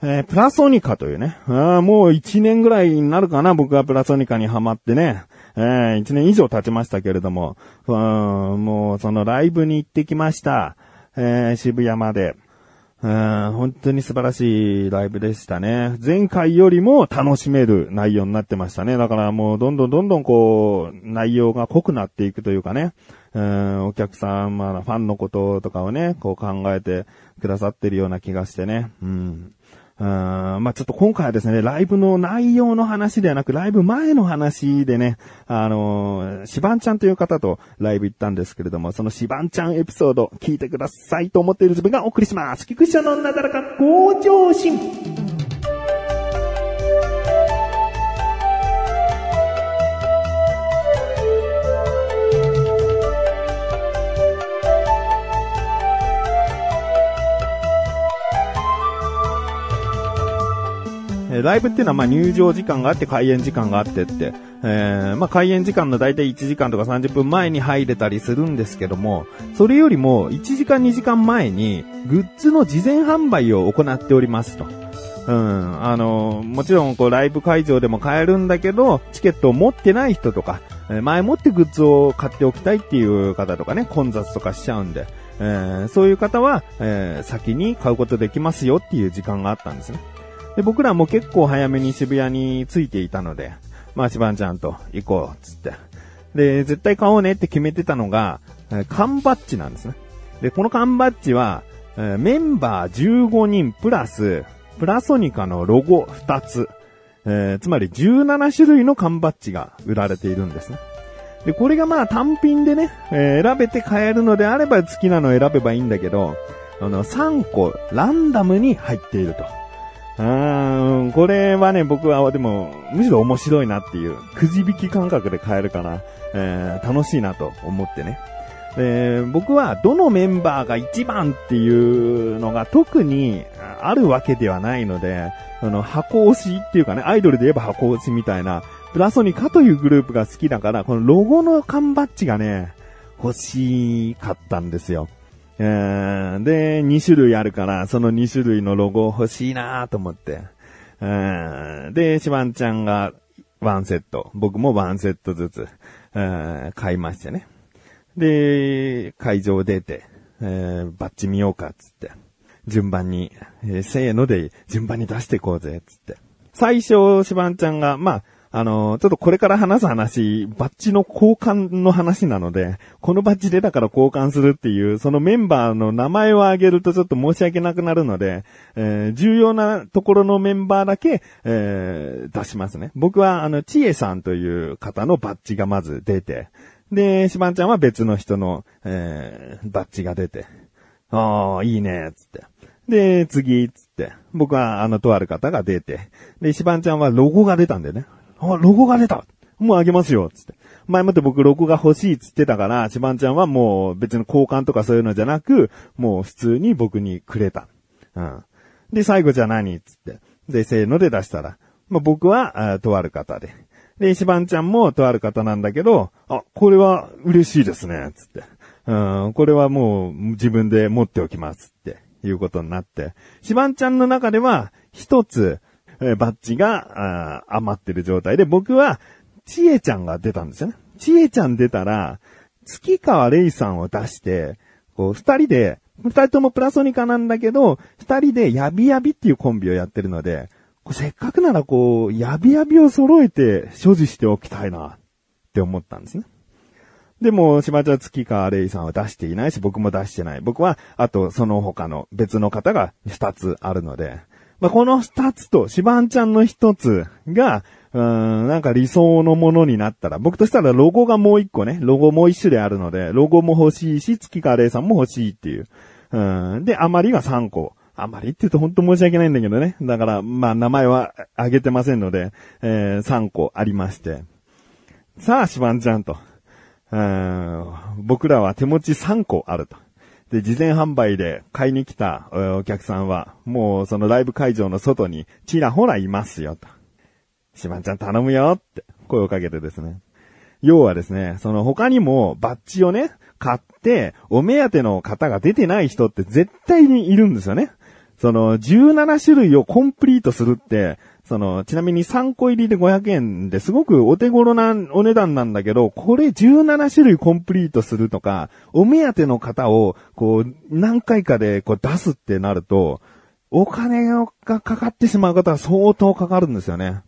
えー、プラソニカというね、あもう1年ぐらいになるかな、僕はプラソニカにハマってね、えー、1年以上経ちましたけれども、うん、もうそのライブに行ってきました。えー、渋谷まで。うん、本当に素晴らしいライブでしたね。前回よりも楽しめる内容になってましたね。だからもうどんどんどんどんこう、内容が濃くなっていくというかね。うん、お客様のファンのこととかをね、こう考えてくださってるような気がしてね。うん。うん、まあちょっと今回はですね、ライブの内容の話ではなく、ライブ前の話でね、あのー、シバンちゃんという方とライブ行ったんですけれども、そのシバンちゃんエピソード聞いてくださいと思っている自分がお送りします。菊池のなだらか向上心。えライブっていうのはまあ入場時間があって開演時間があってって、えー、まあ開演時間のだいたい1時間とか30分前に入れたりするんですけども、それよりも1時間2時間前にグッズの事前販売を行っておりますと。うん。あの、もちろん、こう、ライブ会場でも買えるんだけど、チケットを持ってない人とか、え前もってグッズを買っておきたいっていう方とかね、混雑とかしちゃうんで、えー、そういう方は、えー、先に買うことできますよっていう時間があったんですね。で、僕らも結構早めに渋谷に着いていたので、まあ、しばんちゃんと行こう、つって。で、絶対買おうねって決めてたのが、缶バッジなんですね。で、この缶バッジは、メンバー15人プラス、プラソニカのロゴ2つ、えー、つまり17種類の缶バッジが売られているんですね。で、これがまあ単品でね、えー、選べて買えるのであれば好きなのを選べばいいんだけど、あの、3個ランダムに入っていると。うーん、これはね、僕はでも、むしろ面白いなっていう、くじ引き感覚で買えるから、えー、楽しいなと思ってね。で、僕はどのメンバーが一番っていうのが特にあるわけではないので、あの、箱推しっていうかね、アイドルで言えば箱推しみたいな、プラソニカというグループが好きだから、このロゴの缶バッジがね、欲しかったんですよ。えー、で、2種類あるから、その2種類のロゴ欲しいなと思って。えー、で、シバンちゃんが1セット、僕も1セットずつ、えー、買いましてね。で、会場出て、えー、バッチ見ようか、つって。順番に、えー、せーので順番に出していこうぜ、つって。最初、シバンちゃんが、まあ、あの、ちょっとこれから話す話、バッジの交換の話なので、このバッジでだから交換するっていう、そのメンバーの名前を挙げるとちょっと申し訳なくなるので、えー、重要なところのメンバーだけ、えー、出しますね。僕は、あの、ちえさんという方のバッジがまず出て、で、しばんちゃんは別の人の、えー、バッジが出て、ああ、いいね、つって。で、次、つって。僕は、あの、とある方が出て。で、しばんちゃんはロゴが出たんでね。あ、ロゴが出たもうあげますよつって。前もって僕ロゴが欲しいっつってたから、シバンちゃんはもう別に交換とかそういうのじゃなく、もう普通に僕にくれた。うん。で、最後じゃ何つって。で、せーので出したら。まあ、僕は、あとある方で。で、シバンちゃんもとある方なんだけど、あ、これは嬉しいですね、つって。うん、これはもう自分で持っておきます、っていうことになって。シバンちゃんの中では、一つ、えバッジが、あ余ってる状態で、僕は、ちえちゃんが出たんですよね。ちえちゃん出たら、月川レイさんを出して、こう、二人で、二人ともプラソニカなんだけど、二人でヤビヤビっていうコンビをやってるので、せっかくならこう、ヤビヤビを揃えて所持しておきたいな、って思ったんですね。でも、島田月川レイさんは出していないし、僕も出してない。僕は、あと、その他の別の方が二つあるので、まあ、この二つと、シバンちゃんの一つが、うん、なんか理想のものになったら、僕としたらロゴがもう一個ね、ロゴもう一種類あるので、ロゴも欲しいし、月川玲さんも欲しいっていう。うん、で、あまりが3個。あまりって言うと本当申し訳ないんだけどね。だから、まあ名前は挙げてませんので、えー、3個ありまして。さあ、シバンちゃんと。うん僕らは手持ち3個あると。で、事前販売で買いに来たお客さんは、もうそのライブ会場の外にちらほらいますよ、と。しばんちゃん頼むよって声をかけてですね。要はですね、その他にもバッジをね、買って、お目当ての方が出てない人って絶対にいるんですよね。その、17種類をコンプリートするって、その、ちなみに3個入りで500円ですごくお手頃なお値段なんだけど、これ17種類コンプリートするとか、お目当ての方を、こう、何回かでこう出すってなると、お金がかかってしまう方は相当かかるんですよね。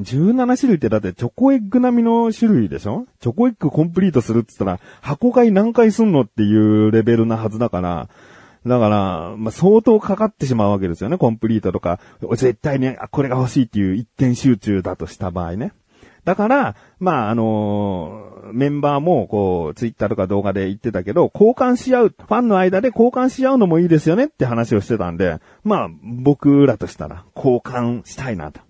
17種類ってだってチョコエッグ並みの種類でしょ？チョコエッグコンプリートするって言ったら、箱買い何回すんのっていうレベルなはずだから、だから、まあ、相当かかってしまうわけですよね、コンプリートとか。絶対に、これが欲しいっていう一点集中だとした場合ね。だから、まあ、あのー、メンバーも、こう、ツイッターとか動画で言ってたけど、交換し合う、ファンの間で交換し合うのもいいですよねって話をしてたんで、まあ、僕らとしたら、交換したいなと。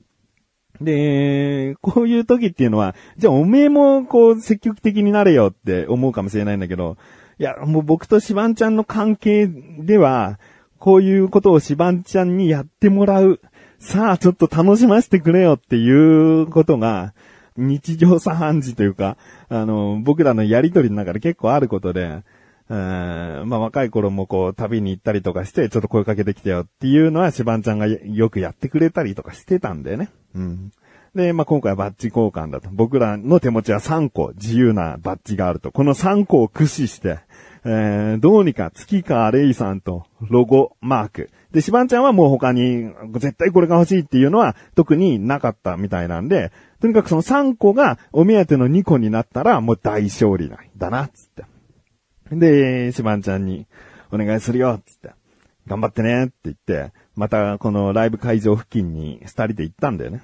で、こういう時っていうのは、じゃあおめえもこう積極的になれよって思うかもしれないんだけど、いや、もう僕とシバンちゃんの関係では、こういうことをシバンちゃんにやってもらう。さあ、ちょっと楽しませてくれよっていうことが、日常茶飯事というか、あの、僕らのやりとりの中で結構あることで、うん、まあ若い頃もこう旅に行ったりとかして、ちょっと声かけてきてよっていうのはシバンちゃんがよくやってくれたりとかしてたんだよね。うん。で、まあ今回はバッジ交換だと。僕らの手持ちは3個自由なバッジがあると。この3個を駆使して、えー、どうにか月川レイさんとロゴマーク。で、シバンちゃんはもう他に絶対これが欲しいっていうのは特になかったみたいなんで、とにかくその3個がお目当ての2個になったらもう大勝利だな、つって。で、シバンちゃんに、お願いするよ、つって。頑張ってね、って言って、またこのライブ会場付近に二人で行ったんだよね。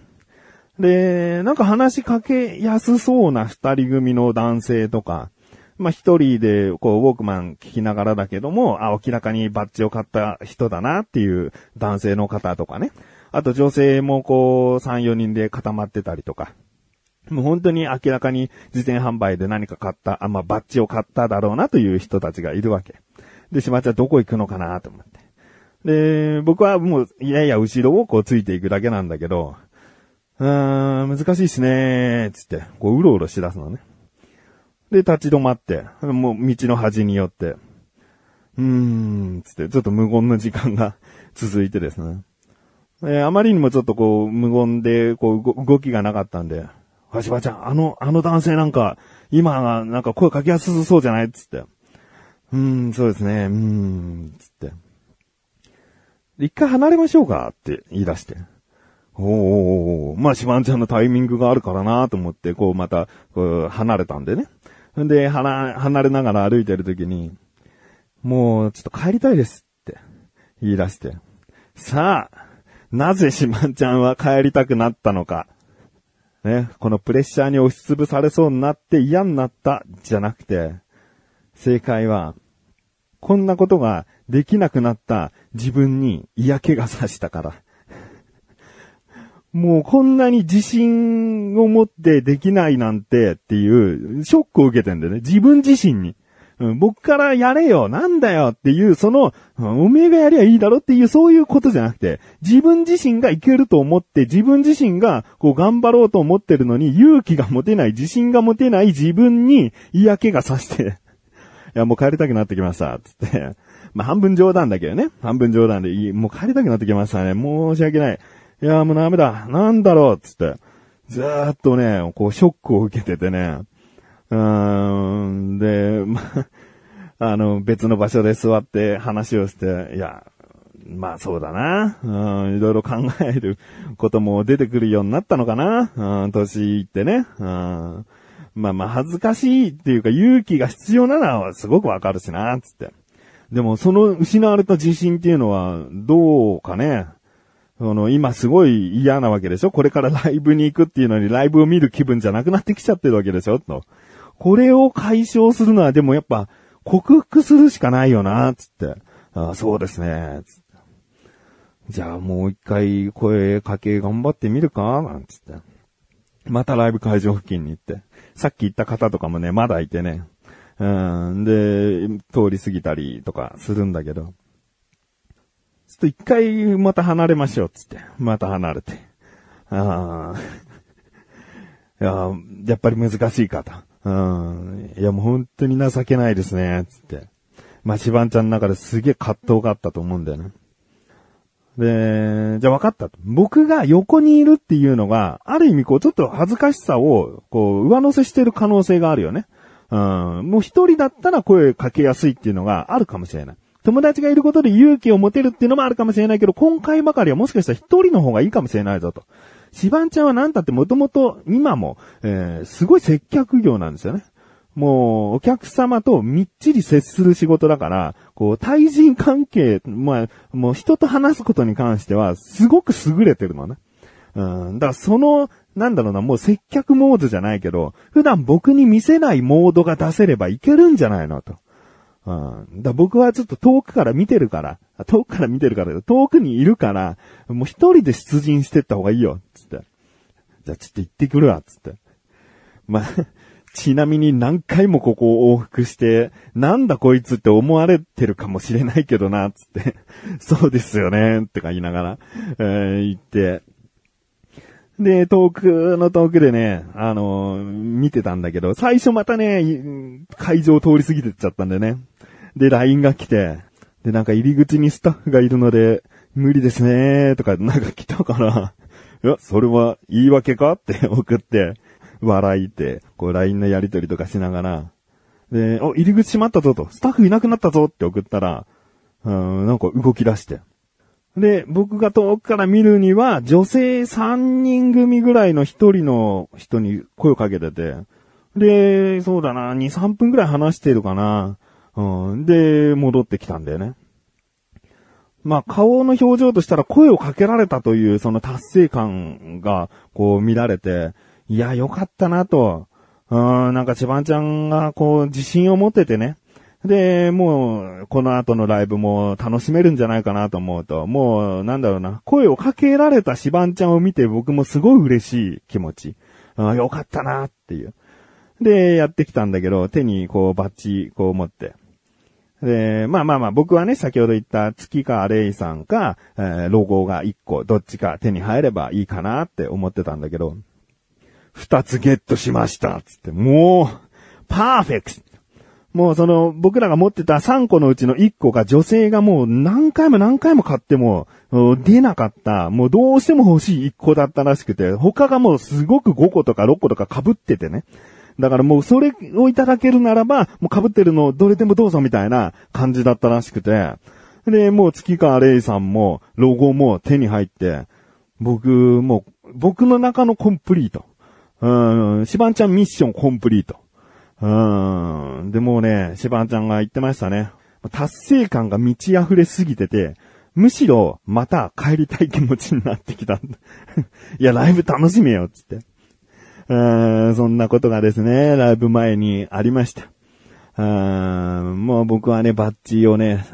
で、なんか話しかけやすそうな二人組の男性とか、まあ、一人で、こう、ウォークマン聞きながらだけども、あ、明らかにバッジを買った人だなっていう男性の方とかね。あと女性もこう、三、四人で固まってたりとか。もう本当に明らかに自転販売で何か買った、あ、まあ、バッジを買っただろうなという人たちがいるわけ。で、しまちゃんどこ行くのかなと思って。で、僕はもう、いやいや後ろをこうついていくだけなんだけど、うーん、難しいっすねー、つって、こう、うろうろしだすのね。で、立ち止まって、もう道の端によって、うーん、つって、ちょっと無言の時間が 続いてですね。えー、あまりにもちょっとこう、無言で、こう、動きがなかったんで、はしばちゃん、あの、あの男性なんか、今、なんか声かけやすそうじゃない？つって。うーん、そうですね、うーん、つって。一回離れましょうか？って言い出して。おおまあ、シバンちゃんのタイミングがあるからなと思って、こう、また、離れたんでね。んで、離、離れながら歩いてるときに、もう、ちょっと帰りたいですって言い出して。さあ、なぜシマンちゃんは帰りたくなったのか。ね、このプレッシャーに押しつぶされそうになって嫌になったじゃなくて、正解は、こんなことができなくなった自分に嫌気がさしたから。もうこんなに自信を持ってできないなんてっていうショックを受けてんだよね。自分自身に。うん、僕からやれよ、なんだよっていう、その、おめえがやりゃいいだろっていう、そういうことじゃなくて、自分自身がいけると思って、自分自身がこう頑張ろうと思ってるのに、勇気が持てない、自信が持てない自分に嫌気がさして、いや、もう帰りたくなってきました、つって。まあ、半分冗談だけどね。半分冗談でいい。もう帰りたくなってきましたね。申し訳ない。いや、もうダメだ。なんだろう、つって。ずーっとね、こう、ショックを受けててね。うーん、で、まあの、別の場所で座って話をして、いや、まあそうだな。うん、いろいろ考えることも出てくるようになったのかな。うん、年いってね。うん、まあまあ恥ずかしいっていうか勇気が必要なのはすごくわかるしな、つって。でもその失われた自信っていうのはどうかね。その、今すごい嫌なわけでしょ？これからライブに行くっていうのにライブを見る気分じゃなくなってきちゃってるわけでしょ？と。これを解消するのはでもやっぱ克服するしかないよな、つって。ああそうですね、つって。じゃあもう一回声かけ頑張ってみるか？なんつって。またライブ会場付近に行って。さっき言った方とかもね、まだいてね。うん、で、通り過ぎたりとかするんだけど。ちょっと一回また離れましょう、つって。また離れて。ああ。いや、やっぱり難しいかと。うん。いや、もう本当に情けないですね、つって。まあ、シバンちゃんの中ですげえ葛藤があったと思うんだよね。で、じゃあ分かった。僕が横にいるっていうのが、ある意味こう、ちょっと恥ずかしさを、こう、上乗せしてる可能性があるよね。うん。もう一人だったら声かけやすいっていうのがあるかもしれない。友達がいることで勇気を持てるっていうのもあるかもしれないけど、今回ばかりはもしかしたら一人の方がいいかもしれないぞと。シバンちゃんはなんたってもともと今も、えー、すごい接客業なんですよね。もう、お客様とみっちり接する仕事だから、こう、対人関係、まあ、もう人と話すことに関しては、すごく優れてるのね。うん。だからその、なんだろうな、もう接客モードじゃないけど、普段僕に見せないモードが出せればいけるんじゃないのと。うん。だ僕はちょっと遠くから見てるから、遠くから見てるから、遠くにいるから、もう一人で出陣してった方がいいよ、つって。じゃあちょっと行ってくるわ、つって。まあ ちなみに何回もここを往復して、なんだこいつって思われてるかもしれないけどな、つって。そうですよね、ってか言いながら、えー、言って。で、遠くの遠くでね、あのー、見てたんだけど、最初またね、会場通り過ぎてっちゃったんでね。で、LINE が来て、で、なんか入り口にスタッフがいるので、無理ですねとか、なんか来たから、いや、それは言い訳か？って送って、笑いて、こう LINE のやりとりとかしながら、で、お、入り口閉まったぞと、スタッフいなくなったぞって送ったら、うん、なんか動き出して。で、僕が遠くから見るには、女性3人組ぐらいの1人の人に声をかけてて、で、そうだな、2、3分ぐらい話してるかな。うん、で、戻ってきたんだよね。まあ、顔の表情としたら声をかけられたというその達成感がこう見られて、いや、よかったなと。うん、なんか千葉ちゃんがこう自信を持っててね。で、もう、この後のライブも楽しめるんじゃないかなと思うと、もう、なんだろうな、声をかけられたシバンちゃんを見て僕もすごい嬉しい気持ち。あよかったなっていう。で、やってきたんだけど、手にこうバッチこう持って。で、まあまあまあ、僕はね、先ほど言った月川レイさんか、えー、ロゴが1個、どっちか手に入ればいいかなって思ってたんだけど、2つゲットしましたつって、もう、パーフェクトもうその、僕らが持ってた3個のうちの1個が女性がもう何回も何回も買っても、出なかった、もうどうしても欲しい1個だったらしくて、他がもうすごく5個とか6個とか被っててね。だからもうそれをいただけるならば、もう被ってるのどれでもどうぞみたいな感じだったらしくて。で、もう月川レイさんも、ロゴも手に入って、僕、もう、僕の中のコンプリート。うーん、シバンちゃんミッションコンプリート。うん。で、もうね、シバンちゃんが言ってましたね。達成感が満ち溢れすぎてて、むしろ、また帰りたい気持ちになってきた。いや、ライブ楽しめよ、つって。そんなことがですね、ライブ前にありました。もう僕はね、バッジをね、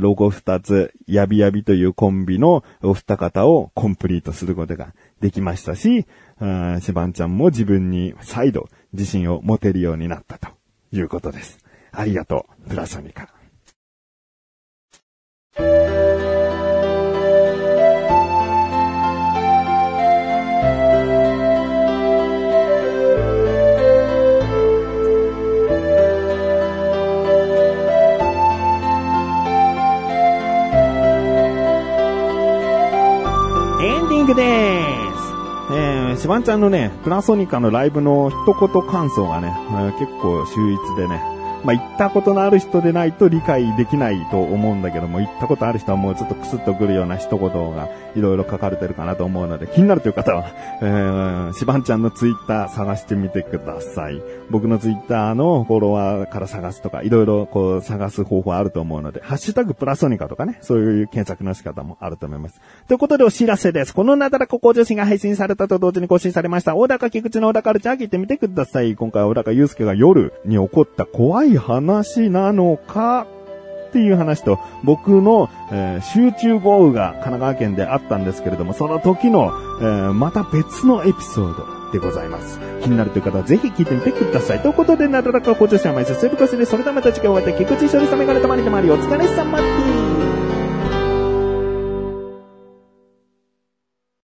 ロゴ二つ、ヤビヤビというコンビのお二方をコンプリートすることができましたし、シバンちゃんも自分に再度自信を持てるようになったということです。ありがとう、プラソニカ。エンディングです。シバンちゃんのね、プラソニカのライブの一言感想がね、結構秀逸でね、まあ、行ったことのある人でないと理解できないと思うんだけども、行ったことある人はもうちょっとクスッとくるような一言がいろいろ書かれてるかなと思うので、気になるという方は、えー、しばんちゃんのツイッター探してみてください。僕のツイッターのフォロワーから探すとか、いろいろこう探す方法あると思うので、ハッシュタグプラソニカとかね、そういう検索の仕方もあると思います。ということでお知らせです。このなだらこ向上心が配信されたと同時に更新されました、小高菊池の小高ルチャー聞いてみてください。今回は小高祐介が夜に起こった怖い話なのかっていう話と、僕の、えー、集中豪雨が神奈川県であったんですけれども、その時の、えー、また別のエピソードでございます。気になるという方はぜひ聞いてみてください。ということで、なだらかご助者は毎週、するこしで、それではまた次回お会いでき、菊池処理さめがれたまりたまり、お疲れ様です。